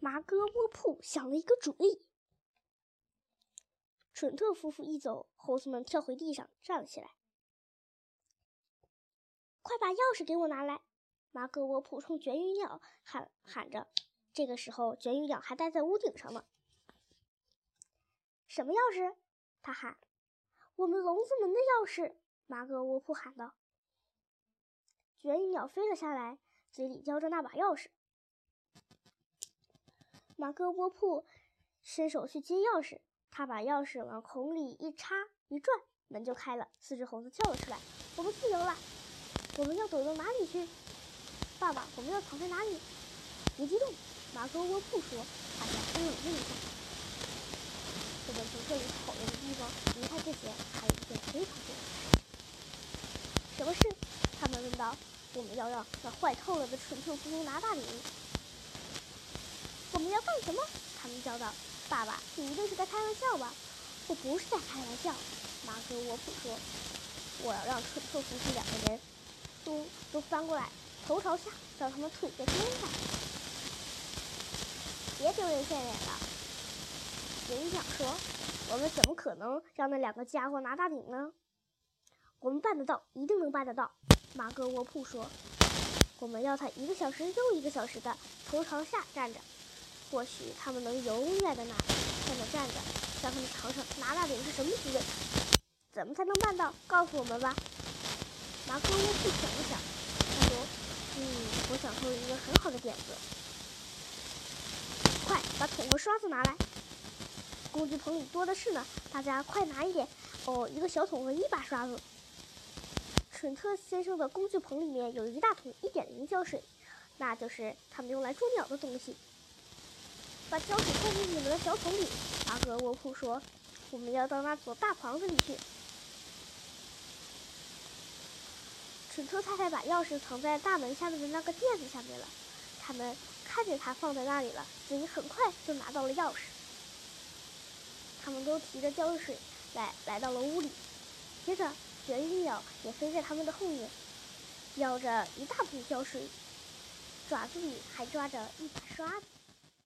麻哥卧铺想了一个主意。蠢特夫妇一走，猴子们跳回地上，站了起来。快把钥匙给我拿来！麻哥卧铺冲卷羽鸟喊喊着。这个时候，卷羽鸟还待在屋顶上呢。什么钥匙？他喊。我们笼子门的钥匙。麻哥卧铺喊道。卷羽鸟飞了下来，嘴里叼着那把钥匙。马哥卧铺伸手去接钥匙，他把钥匙往孔里一插一转，门就开了。四只猴子叫了出来：“我们自由了！”我们要躲到哪里去？爸爸，我们要藏在哪里？别激动，马哥卧铺说：“大家先冷静一下。我们从这里跑远的地方离开之前，还有一件非常重要的事。什么事？”他们问道。“我们要让那坏透了的蠢臭夫拿大礼。”我们要干什么？他们叫道。“爸爸，你一定是在开玩笑吧？”“我不是在开玩笑。”马格沃普说。“我要让蠢臭夫妇两个人。”都都翻过来，头朝下，让他们腿在天上。别丢人现眼了，警长说：“我们怎么可能让那两个家伙拿大顶呢？”我们办得到，一定能办得到。马格沃普说：“我们要他一个小时又一个小时的头朝下站着，或许他们能永远的那在那站着，让他们尝尝拿大饼是什么滋味。怎么才能办到？告诉我们吧。”马哥卧铺想了想，他说：“嗯，我想出了一个很好的点子。快把桶和刷子拿来，工具棚里多的是呢。大家快拿一点哦，一个小桶和一把刷子。蠢特先生的工具棚里面有一大桶一点零胶水，那就是他们用来捉鸟的东西。把胶水放进你们的小桶里。”马哥卧铺说：“我们要到那所大房子里去。”蠢特太太把钥匙藏在大门下面的那个垫子下面了。他们看见它放在那里了，所以很快就拿到了钥匙。他们都提着胶水来来到了屋里。接着，卷羽鸟也飞在他们的后面，叼着一大桶胶水，爪子里还抓着一把刷子。